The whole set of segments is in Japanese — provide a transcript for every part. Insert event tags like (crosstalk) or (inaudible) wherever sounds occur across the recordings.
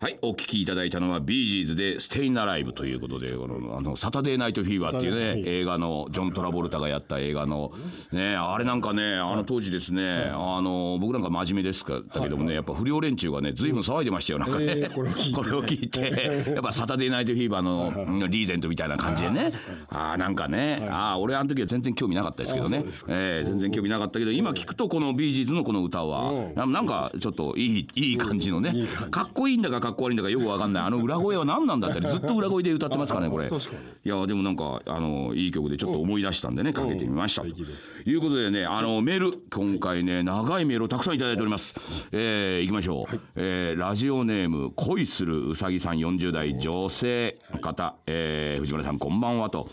はい、お聞きいただいたのはビージーズで「ステイン・アライブ」ということでこのあのサタデーナイトフィーバーっていうね映画のジョン・トラボルタがやった映画のねあれなんかねあの当時ですねあの僕なんか真面目ですかだけどもねやっぱ不良連中がね随分騒いでましたよなんかね。これを聞いて。(laughs) やっぱサタデーナイトフィーバーのうんリーゼントみたいな感じでね。ああなんかねああ俺あの時は全然興味なかったですけどね。ええ全然興味なかったけど今聞くとこのビージーズのこの歌はななんかちょっといいいい感じのねかっこいいんだかかっこ悪いんだかよくわかんない。あの裏声は何なんだったり (laughs) ずっと裏声で歌ってますからねこれ。いやでもなんかあのいい曲でちょっと思い出したんでねかけてみました。ということでねあのメール今回ね長いメールをたくさんいただいております。えー、いきましょう、えーラジオネーム恋するうさぎさん40代女性の方、えー藤村さんこんばんはと。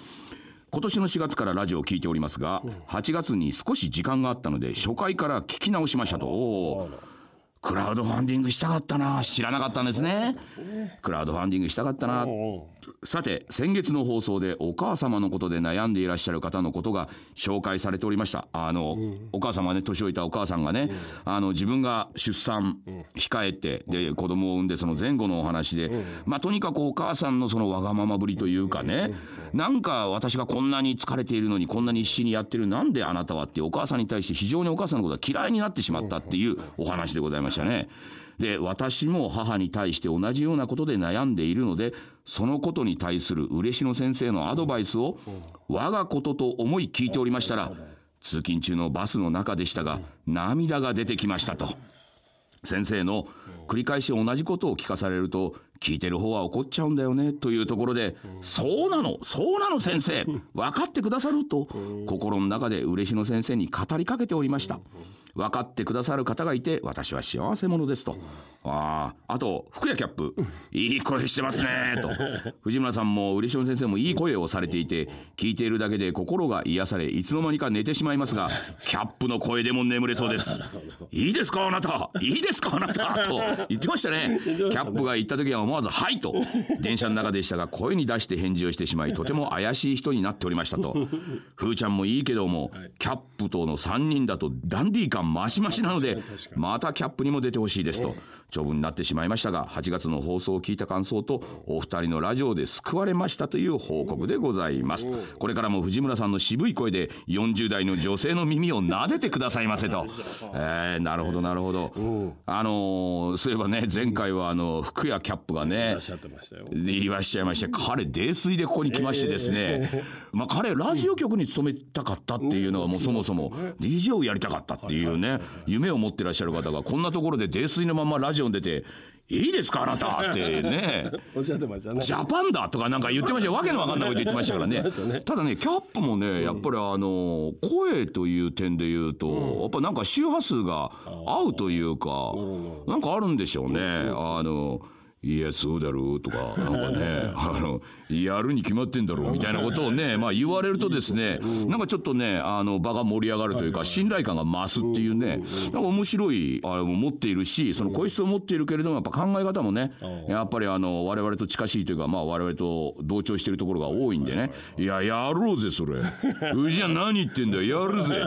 今年の4月からラジオを聞いておりますが8月に少し時間があったので初回から聞き直しましたとクラウドファンディングしたかったな。知らなかったんですね。クラウドファンディングしたかったな。さて先月の放送でお母様のことで悩んでいらっしゃる方のことが紹介されておりました。あの、お母様ね年老いたお母さんがね、あの自分が出産控えてで子供を産んでその前後のお話で、まあとにかくお母さんのそのわがままぶりというかね、なんか私がこんなに疲れているのにこんなに必死にやってるなんであなたはってお母さんに対して非常にお母さんのことが嫌いになってしまったっていうお話でございました。ね。で私も母に対して同じようなことで悩んでいるのでそのことに対する嬉野先生のアドバイスを我がことと思い聞いておりましたら通勤中のバスの中でしたが涙が出てきましたと。先生の繰り返し同じことを聞かされると聞いてる方は怒っちゃうんだよねというところで「そうなのそうなの先生分かってくださる?」と心の中で嬉野先生に語りかけておりました。分かってくださる方がいて私は幸せ者ですと。あああと福谷キャップ。いい声してますねと。(laughs) 藤村さんも嬉野先生もいい声をされていて聞いているだけで心が癒されいつの間にか寝てしまいますが (laughs) キャップの声でも眠れそうです。(laughs) いいですかあなた？いいですかあなた？と言ってましたね。キャップが言った時は思わず「はい」と。電車の中でしたが声に出して返事をしてしまいとても怪しい人になっておりましたと。ふーちゃんもいいけどもキャップとの3人だとダンディー感マシマシなのでまたキャップにも出てほしいですと長文になってしまいましたが8月の放送を聞いた感想とお二人のラジオで救われましたという報告でございます。これからも藤村さんの渋い声で40代の女性の耳を撫でてくださいませと。(laughs) えー、なるほどなるほど。あのーそういえばね前回はあの福谷キャップがね言わしちゃいまして彼泥酔でここに来ましてですね、まあ彼ラジオ局に勤めたかったっていうのがもうそもそも DJ をやりたかったっていうね。夢を持ってらっしゃる方がこんなところで泥酔のままラジオに出て「いいですかあなた」ってね。(laughs) おっしゃってましたね。ジャパンだとかなんか言ってましたよわけのわかんないこと言ってましたから (laughs) ね。ただねキャップもねやっぱりあの声という点で言うとやっぱなんか周波数が合うというかなんかあるんでしょうね。あのいやそうだろうとかなんかね (laughs) あのやるに決まってんだろうみたいなことをねまあ言われるとですねなんかちょっとねあの場が盛り上がるというか信頼感が増すっていうねなんか面白いあれも持っているしその声質を持っているけれどもやっぱ考え方もねやっぱりあの我々と近しいというかまあ我々と同調しているところが多いんでねいややろうぜそれ。うじゃ何言ってんだよやるぜ。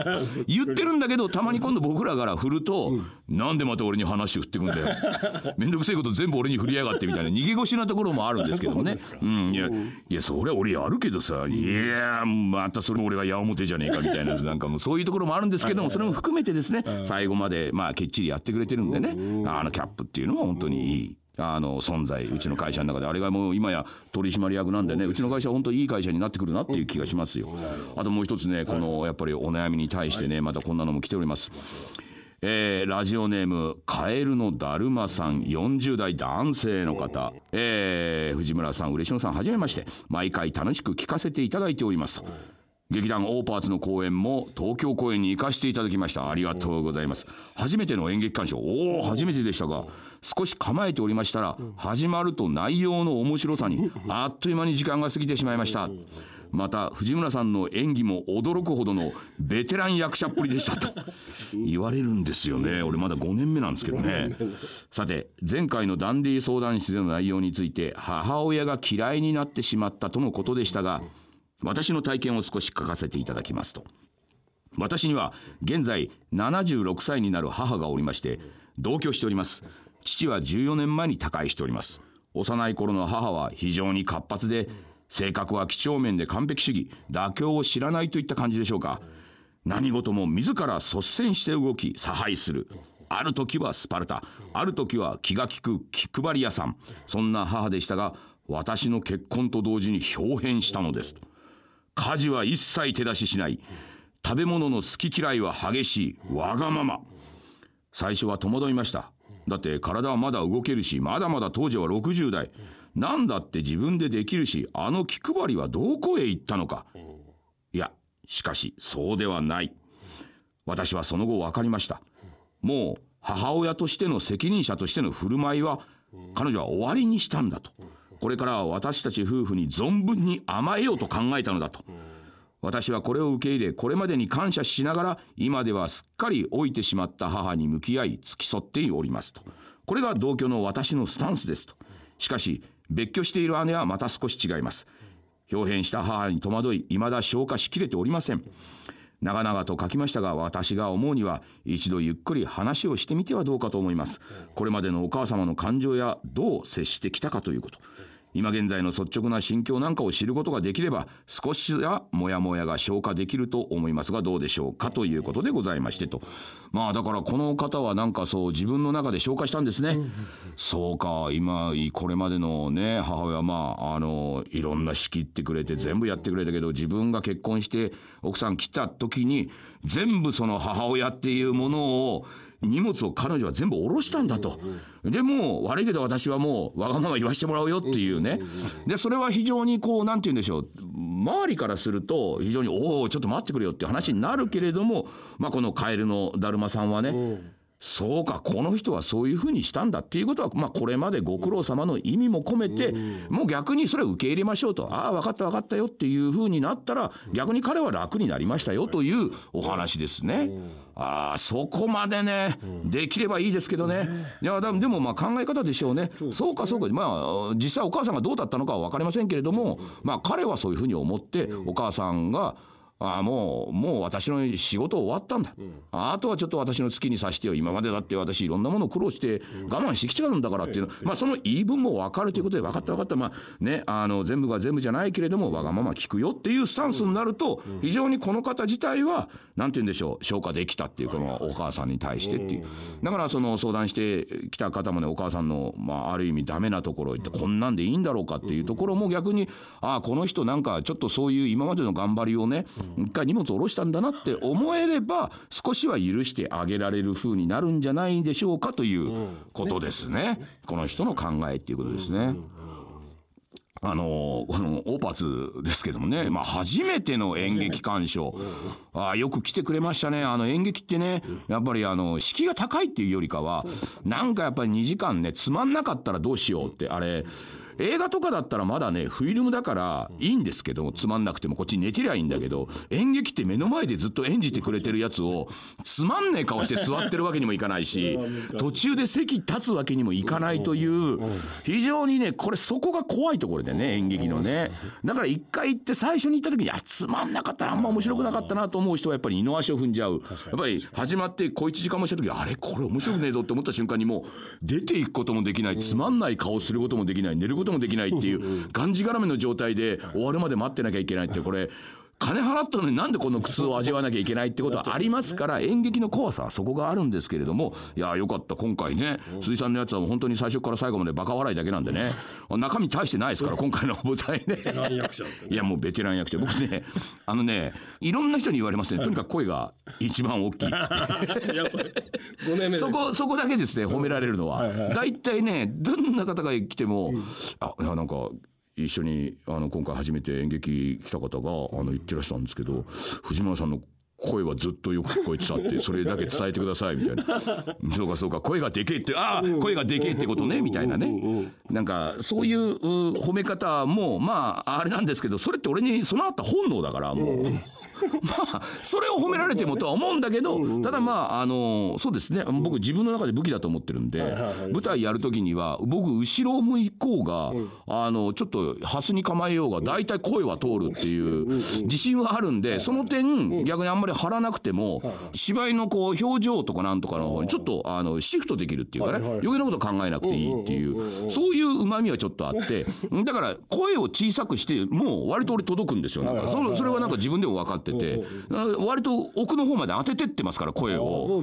言ってるんだけどたまに今度僕らから振るとなんでまた俺に話振ってくんだよ。(laughs) めんどくせえこと全部俺に振りやがってみたいな逃げ腰なところもあるんですけどもね。(laughs) うんいやいやそれは俺やるけどさいやまたそれ俺が矢面じゃねえかみたいな (laughs) なんかもうそういうところもあるんですけどもそれも含めてですね最後までまあきっちりやってくれてるんでね。あのキャップっていうのは本当にいい。あの存在うちの会社の中で。あれがもう今や取締役なんでねうちの会社は本当にいい会社になってくるなっていう気がしますよ。あともう一つねこのやっぱりお悩みに対してねまたこんなのも来ております。えーラジオネームカエルのだるまさん40代男性の方、えー藤村さん嬉野さんはじめまして。毎回楽しく聞かせていただいておりますと。劇団オーパーツの公演も東京公演に行かせていただきました。ありがとうございます。初めての演劇鑑賞。おお初めてでしたが少し構えておりましたら始まると内容の面白さにあっという間に時間が過ぎてしまいました。また藤村さんの演技も驚くほどのベテラン役者っぷりでしたと (laughs) 言われるんですよね。俺まだ5年目なんですけどね。さて前回のダンディ相談室での内容について母親が嫌いになってしまったとのことでしたが私の体験を少し書かせていただきますと。私には現在76歳になる母がおりまして同居しております。父は14年前に他界しております。幼い頃の母は非常に活発で性格は几帳面で完璧主義。妥協を知らないといった感じでしょうか。何事も自ら率先して動き差配する。ある時はスパルタ。ある時は気が利く気配り屋さん。そんな母でしたが私の結婚と同時に表変したのです。家事は一切手出ししない。食べ物の好き嫌いは激しい。わがまま。最初は戸惑いました。だって体はまだ動けるしまだまだ当時は60代。何だって自分でできるしあの気配りはどこへ行ったのか。いやしかしそうではない。私はその後分かりました。もう母親としての責任者としての振る舞いは彼女は終わりにしたんだと。これからは私たち夫婦に存分に甘えようと考えたのだと。私はこれを受け入れこれまでに感謝しながら今ではすっかり老いてしまった母に向き合い付き添っておりますと。これが同居の私のスタンスですと。しかし別居している姉はまた少し違います。表変した母に戸惑い未だ消化しきれておりません。長々と書きましたが私が思うには一度ゆっくり話をしてみてはどうかと思います。これまでのお母様の感情やどう接してきたかということ。今現在の率直な心境なんかを知ることができれば少しやモヤモヤが消化できると思いますがどうでしょうかということでございましてと。まあだからこの方はなんかそう自分の中で消化したんですね、そうか今これまでのね母親まああのいろんな仕切ってくれて全部やってくれたけど自分が結婚して奥さん来た時に全部その母親っていうものを荷物を彼女は全部下ろしたんだと。でも悪いけど私はもうわがまま言わしてもらうよっていうね。でそれは非常にこう何て言うんでしょう周りからすると非常に「おおちょっと待ってくれよ」って話になるけれども、まあ、このカエルのだるまさんはね、そうかこの人はそういうふうにしたんだっていうことは、まあ、これまでご苦労様の意味も込めて、もう逆にそれを受け入れましょうと。ああ分かった分かったよっていうふうになったら逆に彼は楽になりましたよというお話ですね。ああそこまでね、できればいいですけどね。いやでもまあ考え方でしょうね。そうかそうか。まあ実際お母さんがどうだったのかは分かりませんけれども、まあ彼はそういうふうに思ってお母さんがあもうもう私の仕事終わったんだ、うん、あとはちょっと私の好きにさしてよ。今までだって私いろんなもの苦労して我慢してきてたんだからっていうの、まあその言い分も分かるということで分かった分かった。まあねあの全部が全部じゃないけれどもわがまま聞くよっていうスタンスになると非常にこの方自体は何て言うんでしょう消化できたっていうこのお母さんに対してっていう。だからその相談してきた方もねお母さんのまあある意味ダメなところを言ってこんなんでいいんだろうかっていうところも逆にああこの人なんかちょっとそういう今までの頑張りをね一回荷物下ろしたんだなって思えれば少しは許してあげられる風になるんじゃないでしょうかということですね。この人の考えっていうことですね。あのこのオーパツですけどもね、まあ、初めての演劇鑑賞。あよく来てくれましたね。あの演劇ってねやっぱりあの敷居が高いっていうよりかはなんかやっぱり2時間ねつまんなかったらどうしようって。あれ映画とかだったらまだねフィルムだからいいんですけどつまんなくてもこっち寝てりゃいいんだけど演劇って目の前でずっと演じてくれてるやつをつまんねえ顔して座ってるわけにもいかないし途中で席立つわけにもいかないという非常にねこれそこが怖いところでね演劇のね。だから一回行って最初に行った時にあつまんなかったらあんま面白くなかったなと思う人はやっぱり二の足を踏んじゃう。やっぱり始まって小1時間もした時あれこれ面白くねえぞって思った瞬間にもう出ていくこともできない。つまんない顔することもできない。寝ることこともできないっていうがんじがらめの状態で終わるまで待ってなきゃいけないってこれ金払ったのになんでこの苦痛を味わわなきゃいけないってことはありますから演劇の怖さはそこがあるんですけれどもいやよかった今回ね鈴井さんのやつは本当に最初から最後までバカ笑いだけなんでね中身大してないですから今回の舞台ね。いやもうベテラン役者。僕ねあのねいろんな人に言われますね。とにかく声が一番大きいっって。(laughs) そこそこだけですね褒められるのは。大体ねどんな方が来てもあなんか一緒にあの今回初めて演劇来た方があの言ってらしたんですけど藤村さんの声はずっとよく聞こえてたって (laughs) それだけ伝えてくださいみたいな。そうかそうか声がでけえってああ声がでけえってことねみたいなね。なんかそういう褒め方もまああれなんですけどそれって俺に備わった本能だからもう。(laughs) まあそれを褒められてもとは思うんだけどただまああのそうですね。僕自分の中で武器だと思ってるんで舞台やる時には僕後ろを向こうがあのちょっとハスに構えようが大体声は通るっていう自信はあるんでその点逆にあんまりり張らなくても、芝居のこう表情とかなんとかの方にちょっとあのシフトできるっていうかね、余計なこと考えなくていいっていうそういううまみはちょっとあって (laughs) だから声を小さくしてもう割と俺届くんですよ。なんかそれそれはなんか自分でも分かってて割と奥の方まで当ててってますから声を。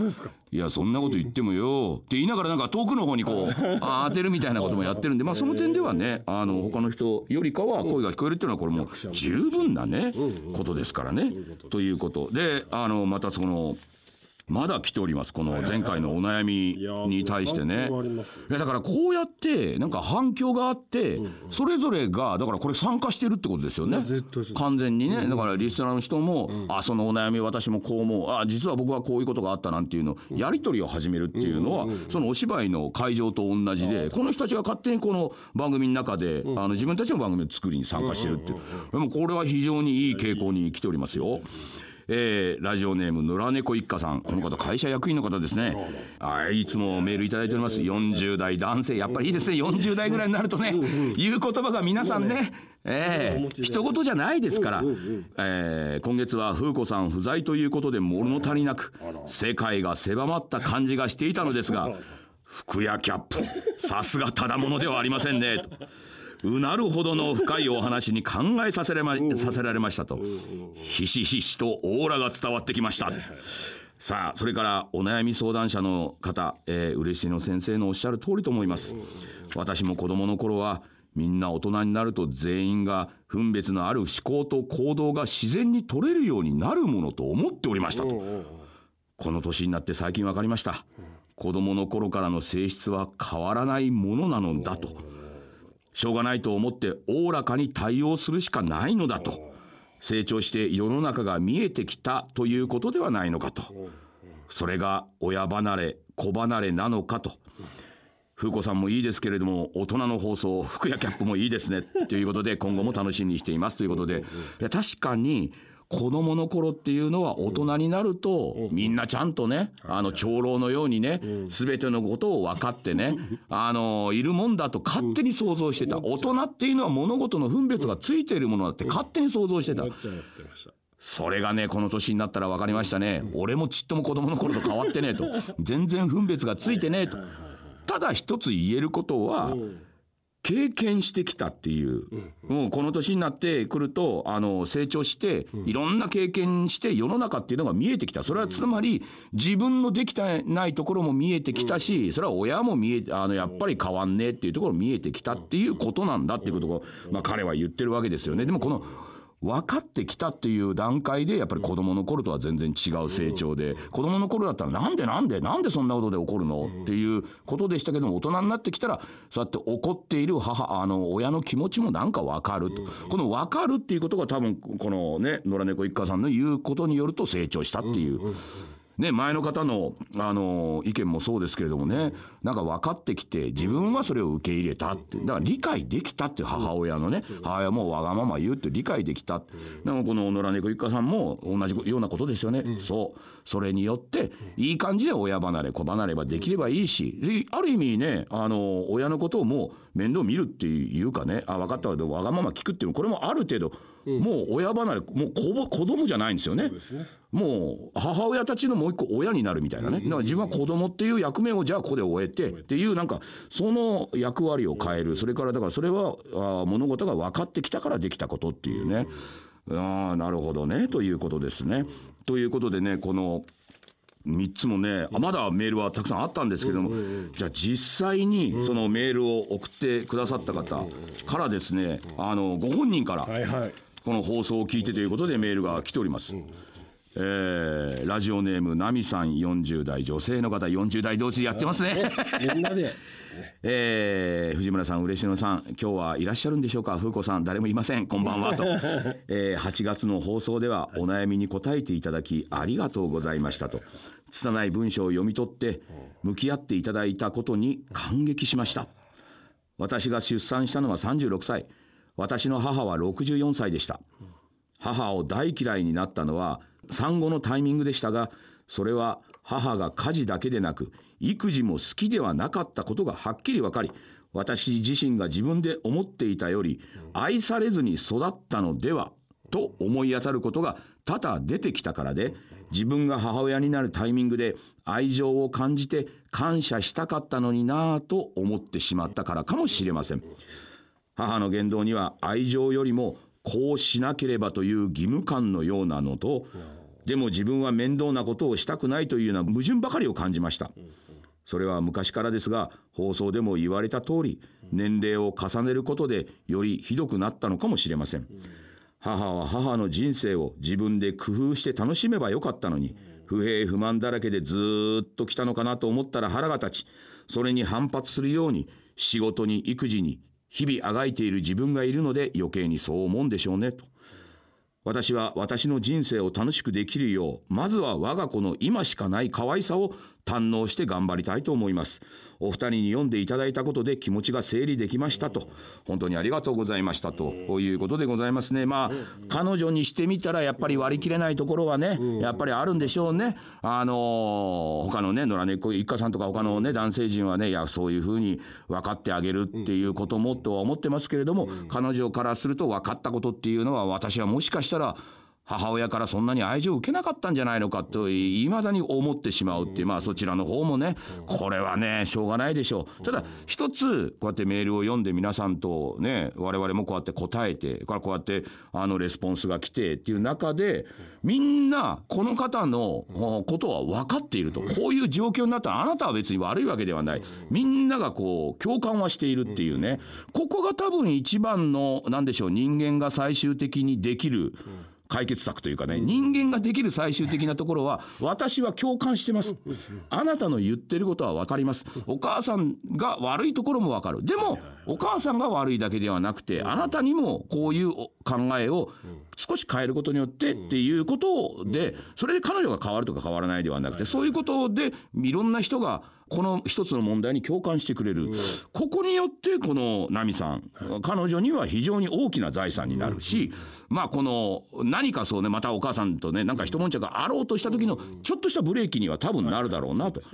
いやそんなこと言ってもよって言いながらなんか遠くの方にこう当てるみたいなこともやってるんでまあその点ではねあの他の人よりかは声が聞こえるっていうのはこれも十分なねことですからね。ということ。であのまたそのまだ来ております。この前回のお悩みに対してね。いやだからこうやってなんか反響があってそれぞれがだからこれ参加してるってことですよね。完全にね。だからリスナーの人もあそのお悩み私もこう思う。あ実は僕はこういうことがあったなんていうのやり取りを始めるっていうのはそのお芝居の会場と同じでこの人たちが勝手にこの番組の中であの自分たちの番組を作りに参加してるっていう。でもこれは非常にいい傾向に来ておりますよ。えー、ラジオネーム野良猫一家さん。この方会社役員の方ですね。あいつもメールいただいております。40代男性。やっぱりいいですね。40代ぐらいになるとね言う言葉が皆さんねえー、一言じゃないですから、えー、今月は風子さん不在ということで物足りなく世界が狭まった感じがしていたのですが服やキャップさすがただものではありませんねと。うなるほどの深いお話に考えさせられまさせられましたと。ひしひしとオーラが伝わってきました。さあそれからお悩み相談者の方、えー、嬉しの先生のおっしゃる通りと思います。私も子供の頃はみんな大人になると全員が分別のある思考と行動が自然に取れるようになるものと思っておりましたと。この年になって最近分かりました。子供の頃からの性質は変わらないものなのだとしょうがないと思っておおらかに対応するしかないのだと。成長して世の中が見えてきたということではないのかと。それが親離れ子離れなのかと。風子さんもいいですけれども大人の放送服やキャップもいいですね。ということで今後も楽しみにしています。ということで確かに子供の頃っていうのは大人になるとみんなちゃんとねあの長老のようにね全てのことを分かってね (laughs) あのいるもんだと勝手に想像してた。大人っていうのは物事の分別がついているものだって勝手に想像してた。それがねこの年になったら分かりましたね、俺もちっとも子供の頃と変わってねえと。全然分別がついてねえと。ただ一つ言えることは、経験してきたっていう、うん、もうこの年になってくるとあの成長していろんな経験して世の中っていうのが見えてきた。それはつまり自分のできてないところも見えてきたしそれは親も見えあのやっぱり変わんねえっていうところ見えてきたっていうことなんだっていうことを、まあ、彼は言ってるわけですよね。でもこの分かってきたっていう段階でやっぱり子供の頃とは全然違う成長で子供の頃だったらなんでなんでなんでそんなことで怒るの？っていうことでしたけども大人になってきたらそうやって怒っている母あの親の気持ちもなんか分かると。この分かるっていうことが多分このね野良猫一家さんの言うことによると成長したっていう。ね、前の方の、あの意見もそうですけれどもねなんか分かってきて自分はそれを受け入れたってだから理解できたって母親のね母親もわがまま言うって理解できたでもこの野良猫一家さんも同じようなことですよね、うん、そう。それによっていい感じで親離れ子離ればできればいいしある意味ねあの親のことをもう面倒見るっていうかねあ分かったけどわがまま聞くっていうこれもある程度、うん、もう親離れもう子子供じゃないんですよね。もう母親たちのもう一個親になるみたいなね。だから自分は子供っていう役目をじゃあここで終えてっていうなんかその役割を変える。それからだからそれはあ物事が分かってきたからできたことっていうね。ああなるほどね。ということですね。ということでねこの3つもねまだメールはたくさんあったんですけどもじゃあ実際にそのメールを送ってくださった方からですねあのご本人からこの放送を聞いてということでメールが来ております。えー、ラジオネームナミさん40代女性の方40代同士でやってますね。みんなで。(laughs) えー、藤村さん嬉野さん今日はいらっしゃるんでしょうか？風子さん誰もいません。こんばんはと、(laughs) えー、8月の放送ではお悩みに答えていただきありがとうございましたと。拙い文章を読み取って向き合っていただいたことに感激しました。私が出産したのは36歳。私の母は64歳でした母を大嫌いになったのは産後のタイミングでしたがそれは母が家事だけでなく育児も好きではなかったことがはっきり分かり私自身が自分で思っていたより愛されずに育ったのではと思い当たることが多々出てきたからで自分が母親になるタイミングで愛情を感じて感謝したかったのになぁと思ってしまったからかもしれません。母の言動には愛情よりもこうしなければという義務感のようなのとでも自分は面倒なことをしたくないというような矛盾ばかりを感じました。それは昔からですが放送でも言われた通り年齢を重ねることでよりひどくなったのかもしれません。母は母の人生を自分で工夫して楽しめばよかったのに不平不満だらけでずっと来たのかなと思ったら腹が立ちそれに反発するように仕事に育児に日々あがいている自分がいるので余計にそう思うんでしょうねと。私は私の人生を楽しくできるようまずは我が子の今しかない可愛さを堪能して頑張りたいと思います。お二人に読んでいただいたことで気持ちが整理できましたと。本当にありがとうございましたと。いうことでございますね。まあ彼女にしてみたらやっぱり割り切れないところはねやっぱりあるんでしょうね。あの他のね野良猫一家さんとか他のね男性陣はねいやそういうふうに分かってあげるっていうこともとは思ってますけれども彼女からすると分かったことっていうのは私はもしかしたら母親からそんなに愛情を受けなかったんじゃないのかといまだに思ってしまうっていうまあそちらの方もねこれはねしょうがないでしょう。ただ一つこうやってメールを読んで皆さんとね我々もこうやって答えてこうやってあのレスポンスが来てっていう中でみんなこの方のことは分かっていると。こういう状況になったらあなたは別に悪いわけではない。みんながこう共感はしているっていうね。ここが多分一番の何でしょう人間が最終的にできる解決策というかね、人間ができる最終的なところは私は共感してます。あなたの言ってることは分かります。お母さんが悪いところも分かる。でもお母さんが悪いだけではなくてあなたにもこういう考えを少し変えることによってっていうことでそれで彼女が変わるとか変わらないではなくてそういうことでいろんな人がこの一つの問題に共感してくれる、ここによってこの奈美さん、彼女には非常に大きな財産になるし、まあこの何かそうねまたお母さんとねなんか一悶着があろうとした時のちょっとしたブレーキには多分なるだろうなと。い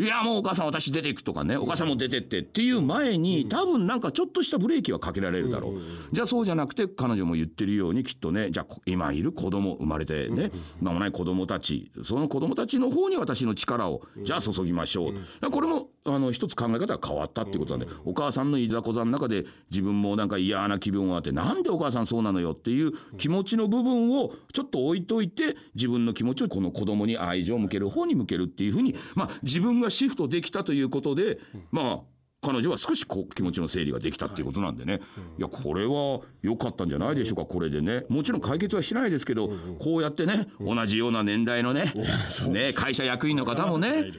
やもうお母さん私出ていくとかねお母さんも出てってっていう前に多分なんかちょっとしたブレーキはかけられるだろう。じゃあそうじゃなくて彼女も言ってるようにきっとねじゃあ今いる子供生まれてね間もない子供たちその子供たちの方に私の力をじゃあ注ぎましょう。これもあの一つ考え方が変わったっていうことなん。でお母さんのいざこざの中で自分もなんか嫌な気分があってなんでお母さんそうなのよっていう気持ちの部分をちょっと置いといて自分の気持ちをこの子供に愛情を向ける方に向けるっていうふうにまあ自分がシフトできたということで、まあ彼女は少しこう気持ちの整理ができたっていうことなんでね、いやこれは良かったんじゃないでしょうか。これでねもちろん解決はしないですけど、こうやってね同じような年代のね (laughs) ね会社役員の方もね、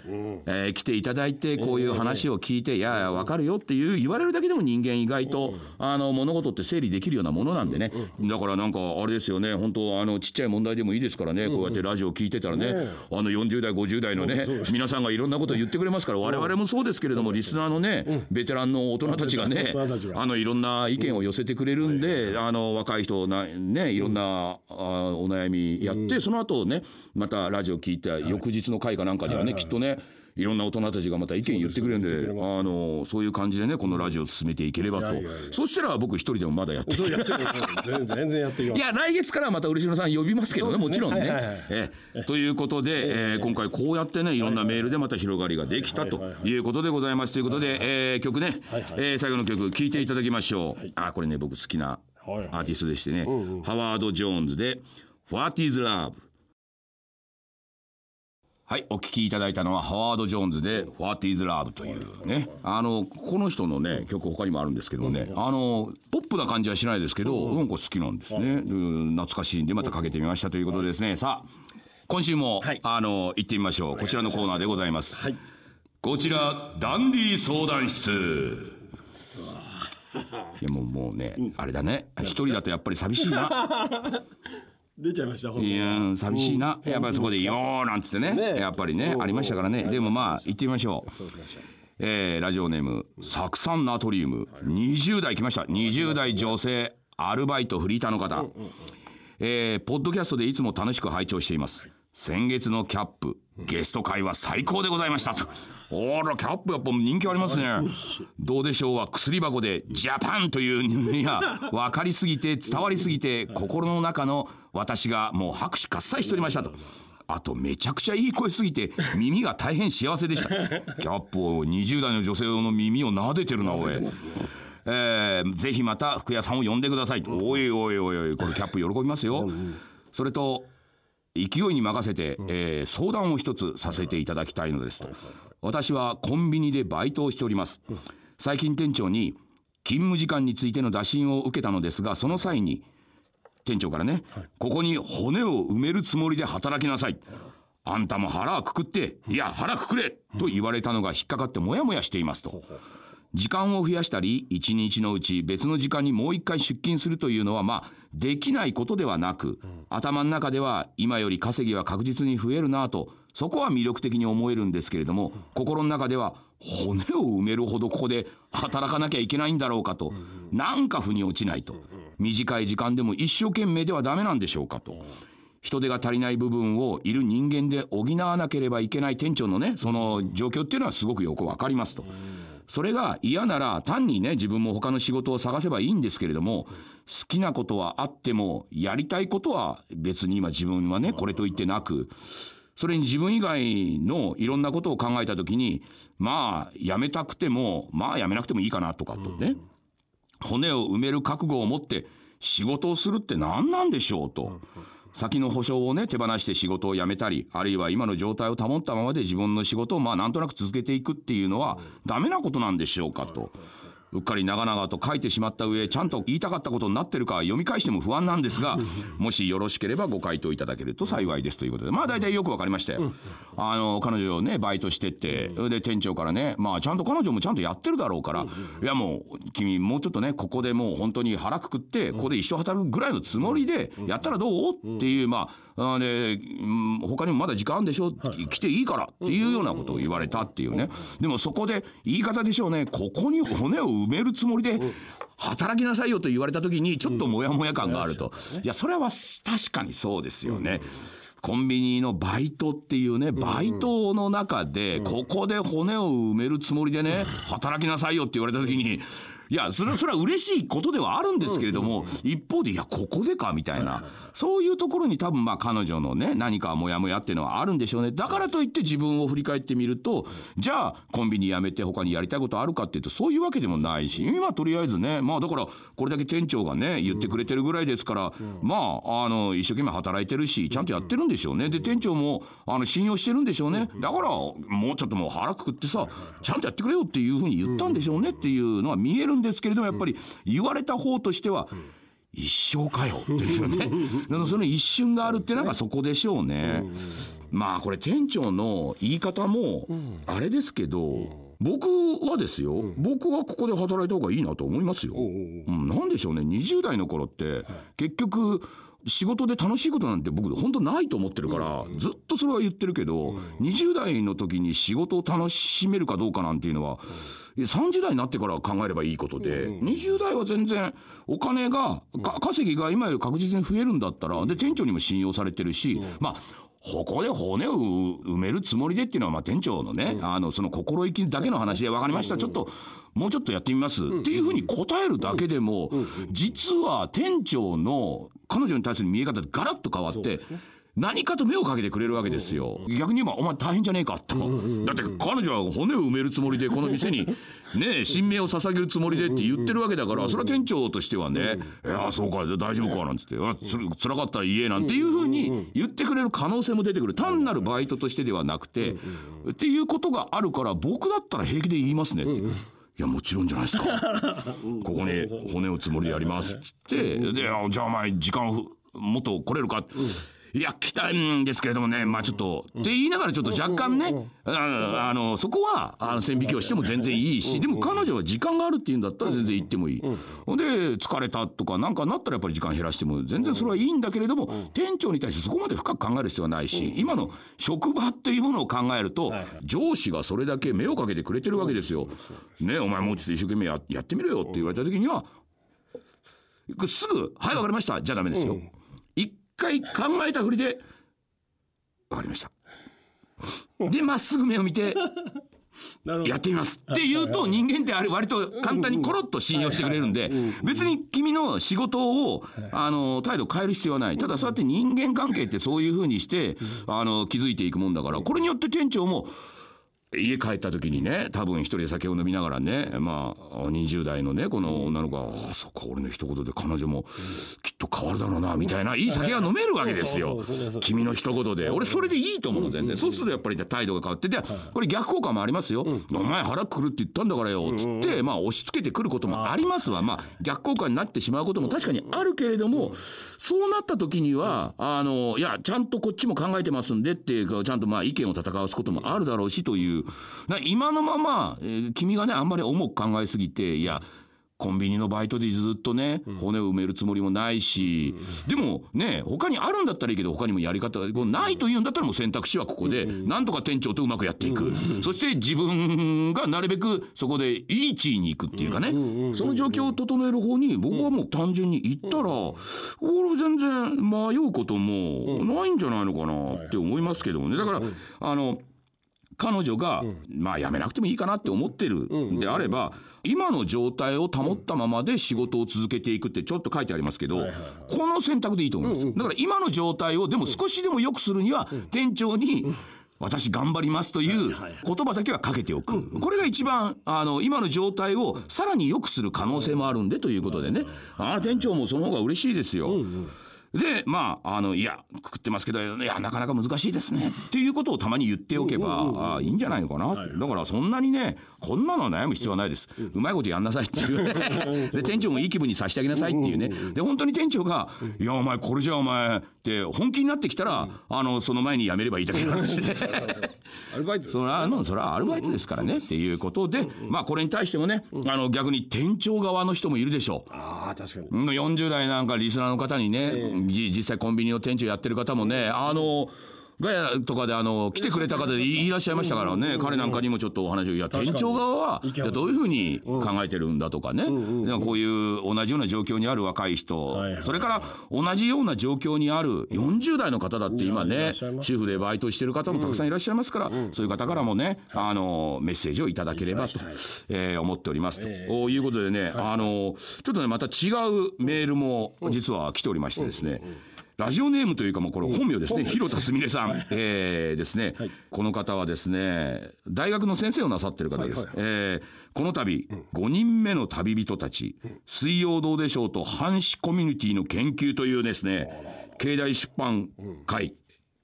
えー、来ていただいてこういう話を聞いて、いやいや分かるよっていう言われるだけでも人間意外とあの物事って整理できるようなものなんでね。だからなんかあれですよね本当あのちっちゃい問題でもいいですからねこうやってラジオ聞いてたらねあの40代50代のね皆さんがいろんなこと言ってくれますから我々もそうですけれどもリスナーのねベテランの大人たちがね (laughs) あのいろんな意見を寄せてくれるんで、あの若い人なねいろんな、あお悩みやって、その後ねまたラジオ聞いて翌日の回かなんかではね、きっとねいろんな大人たちがまた意見言ってくれるんであのそういう感じでねこのラジオを進めていければと。そしたら僕一人でもまだやって全然やっていいや来月からまた漆野さん呼びますけどねもちろんね。えということで、えー、今回こうやってねいろんなメールでまた広がりができたということでございますということで、えー、曲ね、えー、最後の曲聴いていただきましょう。あこれね僕好きなアーティストでしてね、ハワード・ジョーンズで「What is Love」はいお聞きいただいたのはハワード・ジョーンズで「What is Love」というね。あのこの人のね曲他にもあるんですけどねあのポップな感じはしないですけどなんか好きなんですね。懐かしいんでまたかけてみましたということですね。さあ今週も、はい、あの行ってみましょう。こちらのコーナーでございます、はい、こちらダンディ相談室。いやもうもうね、あれだね。一人だとやっぱり寂しいな (laughs) 出ちゃいましたいや寂しいな、やっぱりそこで「よー」なんつってね。やっぱりねありましたからね。でもまあ行ってみましょう。えー、ラジオネーム酢酸ナトリウム。20代来ました。20代女性アルバイトフリーターの方、えー、ポッドキャストでいつも楽しく拝聴しています先月のキャップゲスト会は最高でございましたと。あらキャップやっぱ人気ありますね。どうでしょうは薬箱でジャパンといういや分かりすぎて伝わりすぎて心の中の私がもう拍手喝采しておりましたと。あとめちゃくちゃいい声すぎて耳が大変幸せでした。キャップを20代の女性の耳を撫でてるなおい。えー、ぜひまた福屋さんを呼んでくださいと、おいおいおいおいこれキャップ喜びますよ、それと勢いに任せて、えー、相談を一つさせていただきたいのですと。私はコンビニでバイトをしております。最近店長に勤務時間についての打診を受けたのですがその際に店長からね、ここに骨を埋めるつもりで働きなさい。あんたも腹くくっていや腹くくれと言われたのが引っかかってモヤモヤしていますと。時間を増やしたり一日のうち別の時間にもう一回出勤するというのはまあできないことではなく、頭の中では今より稼ぎは確実に増えるなとそこは魅力的に思えるんですけれども、心の中では骨を埋めるほどここで働かなきゃいけないんだろうかと、なんか腑に落ちないと。短い時間でも一生懸命ではダメなんでしょうかと。人手が足りない部分をいる人間で補わなければいけない店長のねその状況っていうのはすごくよくわかりますと。それが嫌なら単にね自分も他の仕事を探せばいいんですけれども好きなことはあってもやりたいことは別に今自分はねこれと言ってなくそれに自分以外のいろんなことを考えた時にまあやめたくてもまあやめなくてもいいかなとかとね、骨を埋める覚悟を持って仕事をするって何なんでしょうと。先の保証をね手放して仕事を辞めたりあるいは今の状態を保ったままで自分の仕事をまあなんとなく続けていくっていうのはダメなことなんでしょうかと。うっかり長々と書いてしまった上ちゃんと言いたかったことになってるか読み返しても不安なんですがもしよろしければご回答いただけると幸いですということで。まあ大体よく分かりましたよ。あの彼女ねバイトしてってで店長からねまあちゃんと彼女もちゃんとやってるだろうからいやもう君もうちょっとねここでもう本当に腹くくってここで一生働くぐらいのつもりでやったらどう？っていうまあで他にもまだ時間あるんでしょ？来ていいからっていうようなことを言われたっていうね。でもそこで言い方でしょうね。ここに骨を埋めるつもりで働きなさいよと言われた時にちょっとモヤモヤ感があると、いやそれは確かにそうですよね。コンビニのバイトっていうねバイトの中でここで骨を埋めるつもりでね働きなさいよって言われた時にいやそれそれは嬉しいことではあるんですけれども、一方でいやここでかみたいな、そういうところに多分まあ彼女のね何かモヤモヤっていうのはあるんでしょうね。だからといって自分を振り返ってみるとじゃあコンビニ辞めて他にやりたいことあるかっていうとそういうわけでもないし今とりあえずねまあだからこれだけ店長がね言ってくれてるぐらいですから、まああの一生懸命働いてるしちゃんとやってるんでしょうね。で店長もあの信用してるんでしょうね。だからもうちょっともう腹くくってさちゃんとやってくれよっていうふうに言ったんでしょうねっていうのは見えるんですけれどもやっぱり言われた方としては、一生かよっていうね。(laughs) その一瞬があるってなんかそこでしょうね。まあこれ店長の言い方もあれですけど、僕はですよ、僕はここで働いた方がいいなと思いますよ。うん、なんでしょうね。20代の頃って結局仕事で楽しいことなんて僕本当ないと思ってるから、ずっとそれは言ってるけど、20代の時に仕事を楽しめるかどうかなんていうのは、30代になってから考えればいいことで、20代は全然お金が、稼ぎが今より確実に増えるんだったらで店長にも信用されてるし、まあここで骨を埋めるつもりでっていうのはまあ店長のね、あのその心意気だけの話で分かりました、ちょっともうちょっとやってみます、っていうふうに答えるだけでも、実は店長の彼女に対する見え方でガラッと変わって。何かと目をかけてくれるわけですよ。逆に言えばお前大変じゃねえかと、だって彼女は骨を埋めるつもりでこの店に (laughs) ね新名を捧げるつもりでって言ってるわけだからそれは店長としてはね「いやそうか大丈夫か」なんつって「つつらかったら言え」なんていうふうに言ってくれる可能性も出てくる。単なるバイトとしてではなくてっていうことがあるから僕だったら平気で言いますねって。いやもちろんじゃないですか。(laughs) ここに骨をつもりでやりますっつってでじゃあお前時間もっと来れるか、いや来たいんですけれどもねまあちょっと、って言いながらちょっと若干ね、ああのそこはあの線引きをしても全然いいし、でも彼女は時間があるっていうんだったら全然行ってもいい、ほん。で疲れたとかなんかなったらやっぱり時間減らしても全然それはいいんだけれども、店長に対してそこまで深く考える必要はないし、今の職場っていうものを考えると、上司がそれだけ目をかけてくれてるわけですよ。ねお前もうちょっと一生懸命ややってみろよって言われた時にはすぐ「はい分かりました」じゃダメですよ。回考えたふりで「分かりました」でまっすぐ目を見てやってみますって言うと人間ってあれ割と簡単にコロッと信用してくれるんで別に君の仕事をあの態度変える必要はない。ただそうやって人間関係ってそういうふうにしてあの気づいていくもんだからこれによって店長も家帰った時にね多分一人で酒を飲みながらねまあ20代のねこの女の子が「ああそっか俺の一言で彼女もきっと変わるだろうな」みたいないい酒が飲めるわけですよ。君の一言で。俺それでいいと思うの全然。そうするとやっぱり態度が変わってでこれ逆効果もありますよ「お前腹くるって言ったんだからよ」つってまあ押し付けてくることもありますわ。まあ逆効果になってしまうことも確かにあるけれどもそうなった時にはあのいやちゃんとこっちも考えてますんでっていうかちゃんとまあ意見を戦わすこともあるだろうしという今のまま、えー、君がねあんまり重く考えすぎていやコンビニのバイトでずっとね骨を埋めるつもりもないし、でもね他にあるんだったらいいけど他にもやり方がないというんだったらもう選択肢はここでなんとか店長とうまくやっていく、そして自分がなるべくそこでいい地位に行くっていうかね、その状況を整える方に僕はもう単純に言ったら、俺全然迷うこともないんじゃないのかなって思いますけどもね。だからあの彼女が、まあやめなくてもいいかなって思ってるんであれば、今の状態を保ったままで仕事を続けていくってちょっと書いてありますけど、この選択でいいと思います。だから今の状態をでも少しでも良くするには、店長に、私頑張りますという言葉だけはかけておく、これが一番あの今の状態をさらに良くする可能性もあるんでということでね。ああ店長もその方が嬉しいですよ。でまああのいやくくってますけどいやなかなか難しいですね。っていうことをたまに言っておけば、あいいんじゃないのかな、はい、だからそんなにねこんなのは悩む必要はないです、うまいことやんなさいっていうね。(laughs) で店長もいい気分にさせてあげなさいっていうね。で本当に店長が「いやお前これじゃお前」って本気になってきたら、あのその前に辞めればいいだけなんで。すねアルバイトそれはそれはアルバイトですからね。っていうことで、まあこれに対してもね、あの逆に店長側の人もいるでしょう。あ確かに。40代なんかリスナーの方にね、実際コンビニの店長やってる方もねあのガヤとかであの来てくれた方でいらっしゃいましたからね、彼なんかにもちょっとお話をいや店長側はじゃどういうふうに考えてるんだとかね、こういう同じような状況にある若い人、それから同じような状況にある40代の方だって今ね主婦でバイトしてる方もたくさんいらっしゃいますから、そういう方からもねあのメッセージをいただければと、えー、思っておりますと、いうことでね、あのちょっとねまた違うメールも実は来ておりましてですね、ラジオネームというかもうこれ本名ですね、広田す。みれさん、えー、ですね、はい、この方はですね大学の先生をなさってる方です、はえー、この度、うん、5人目の旅人たち、うん、水曜どうでしょうと藩士コミュニティの研究というですね経済出版会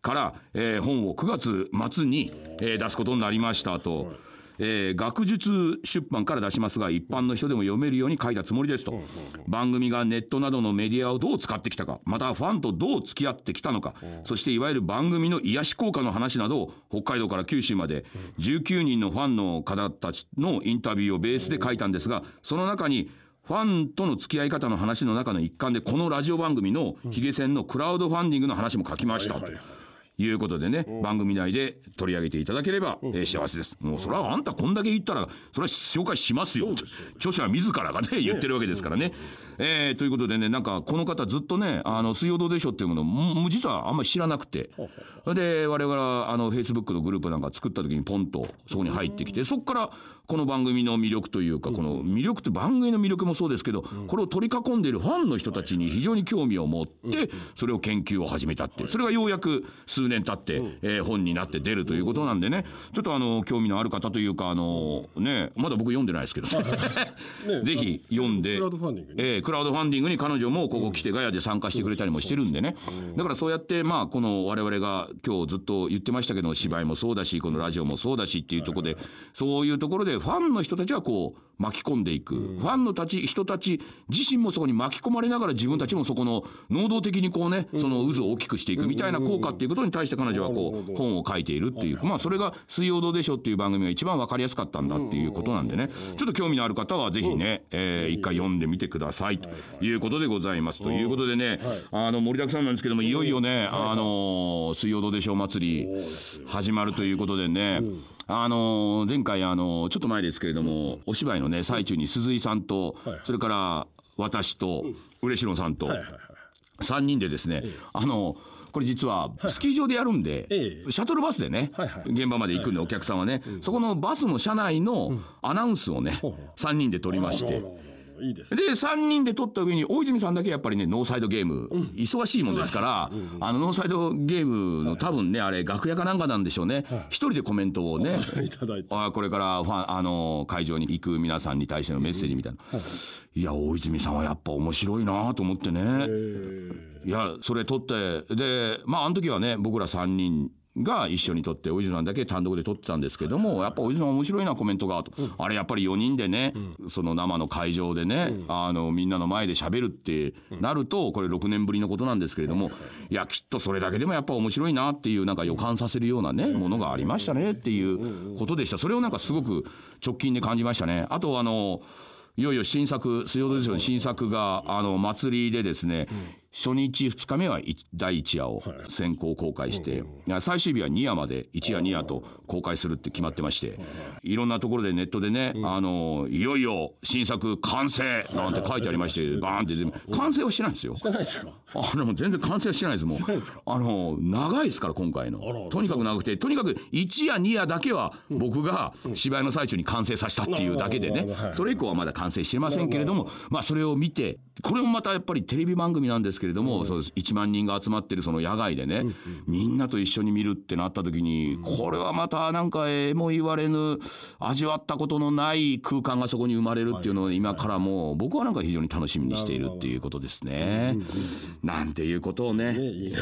から、えー、本を9月末に、えー、出すことになりましたと。えー、学術出版から出しますが一般の人でも読めるように書いたつもりですと、番組がネットなどのメディアをどう使ってきたかまたファンとどう付き合ってきたのか、そしていわゆる番組の癒し効果の話などを北海道から九州まで19人のファンの方たちのインタビューをベースで書いたんですがその中にファンとの付き合い方の話の中の一環でこのラジオ番組のヒゲ戦のクラウドファンディングの話も書きましたと。いうことでね、番組内で取り上げていただければ、えー、幸せです。もうそれはあんたこんだけ言ったらそれは紹介しますよ。著者自らがね言ってるわけですからね。えー、ということでねなんかこの方ずっとね「あの水曜どうでしょう」っていうものも実はあんまり知らなくて。で我々あのフェイスブックのグループなんか作った時にポンとそこに入ってきてそこからこの番組の魅力というかこの魅力って番組の魅力もそうですけどこれを取り囲んでいるファンの人たちに非常に興味を持ってそれを研究を始めたってそれがようやく数年経って、えー、本になって出るということなんでね。ちょっとあの興味のある方というかあのねまだ僕読んでないですけど (laughs) (laughs) ぜひ読んでクラウドファンディング、えークラウドファンディングに彼女もここ来てガヤで参加してくれたりもしてるんでね。だからそうやってまあこの我々が今日ずっと言ってましたけど芝居もそうだしこのラジオもそうだしっていうところでそういうところでファンの人たちはこう巻き込んでいく。ファンのたち人たち自身もそこに巻き込まれながら自分たちもそこの能動的にこうねその渦を大きくしていくみたいな効果っていうことに対して彼女はこう本を書いているっていうまあそれが「水曜どうでしょう」っていう番組が一番分かりやすかったんだっていうことなんでね。ちょっと興味のある方はぜひねえ一回読んでみてくださいということでございます。ということでね、あの盛りだくさんなんですけどもいよいよね、あの水曜どうでしょう祭り始まるということでね。あの前回あのちょっと前ですけれども、お芝居のね最中に鈴井さんと、それから私と嬉野さんと3人でですね、あのこれ実はスキー場でやるんで、ええ。シャトルバスでね、現場まで行くんでお客さんはね、そこのバスの車内のアナウンスをね、ほうほう。3人で撮りましていいです。ねで3人で撮った上に大泉さんだけやっぱりねノーサイドゲーム、忙しいもんですから、あのノーサイドゲームの多分ねあれ楽屋かなんかなんでしょうね。一、人でコメントをね (laughs) いただいて。あこれからファンあの会場に行く皆さんに対してのメッセージみたいな、い。や大泉さんはやっぱ面白いなと思ってね、いやそれ撮ってでまああの時はね僕ら3人が一緒に撮って大泉さんだけ単独で撮ってたんですけどもやっぱ大泉さん面白いなコメントがと、あれやっぱり4人でね、その生の会場でね、あのみんなの前で喋るってなるとこれ6年ぶりのことなんですけれども、い。やきっとそれだけでもやっぱ面白いなっていうなんか予感させるようなね、ものがありましたねっていうことでした。それをなんかすごく直近で感じましたね。あとあのいよいよ新作水曜どうでしょう新作があの祭りでですね、初日2日目は一第1夜を先行公開して、最終日は2夜まで1夜2夜と公開するって決まってまして、いろんなところでネットでね、あのいよいよ新作完成なんて書いてありましてバーンって完成はしてないんですよ。じゃないですか？あの全然完成はしてないですもう。あの長いですから今回の。とにかく長くてとにかく1夜2夜だけは僕が芝居の最中に完成させたっていうだけでね。それ以降はまだ完成してませんけれどもまあそれを見てこれもまたやっぱりテレビ番組なんですけれどもそうです。1万人が集まってるその野外でねみんなと一緒に見るってなった時にこれはまたなんかえも言われぬ味わったことのない空間がそこに生まれるっていうのを今からもう僕はなんか非常に楽しみにしているっていうことですね。なんていうことをね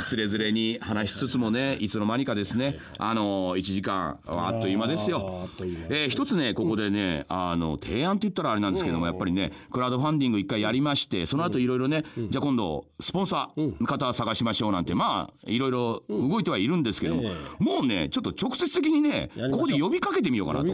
つれづれに話しつつもねい。つの間にかですねあの1時間あっという間ですよ。えー一つねここでねあの提案って言ったらあれなんですけどもやっぱりねクラウドファンディング一回やりましてその後いろいろねじゃあ今度スポンサーの方探しましょうなんてまあいろいろ動いてはいるんですけどもえもうねちょっと直接的にねここで呼びかけてみようかなと。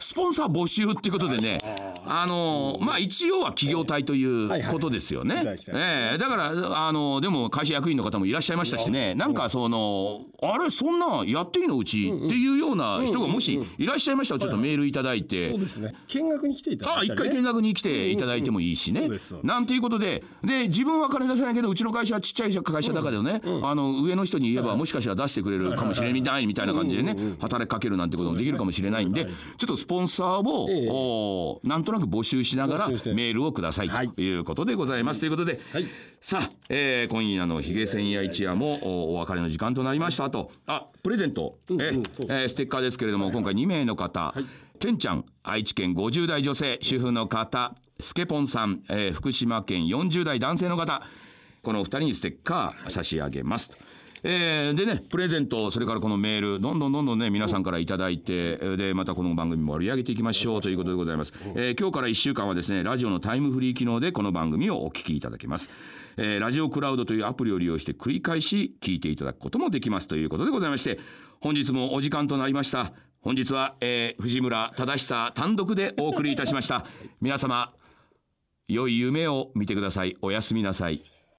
スポンサー募集っていうことでね、あのまあ一応は企業体ということですよね。ええだからあのでも会社役員の方もいらっしゃいましたしね、なんかそのあれそんなやっていいの？うちっていうような人がもしいらっしゃいましたらちょっとメールいただいて。そう。ですね。見学に来ていただあいたりね。一回見学に来ていただいてもいいしね。そうですそう。です。なんていうことで。で自分は金出せないけどうちの会社はちっちゃい会社だからね、あの上の人に言えばもしかしたら出してくれるかもしれないみたいな感じでね働きかけるなんてこともできるかもしれないんでちょっとスポンサーを、ええ。おなんとなく募集しながらメールをくださいはい。ということでございます。ということで、はい。さあ、えー今夜のヒゲ千夜一夜もおお別れの時間となりましたあとあプレゼント、えうんそう。えーステッカーですけれども、今回2名の方、けんちゃん愛知県50代女性主婦の方。スケポンさん、えー福島県40代男性の方。このお二人にステッカー差し上げます。えーでねプレゼントそれからこのメールどんどんどんどんね皆さんからいただいてでまたこの番組盛り上げていきましょうということでございます、えー今日から1週間はですねラジオのタイムフリー機能でこの番組をお聞きいただけます、えーラジオクラウドというアプリを利用して繰り返し聞いていただくこともできますということでございまして本日もお時間となりました。本日は、えー藤村忠久単独でお送りいたしました。皆様良い夢を見てください。おやすみなさい。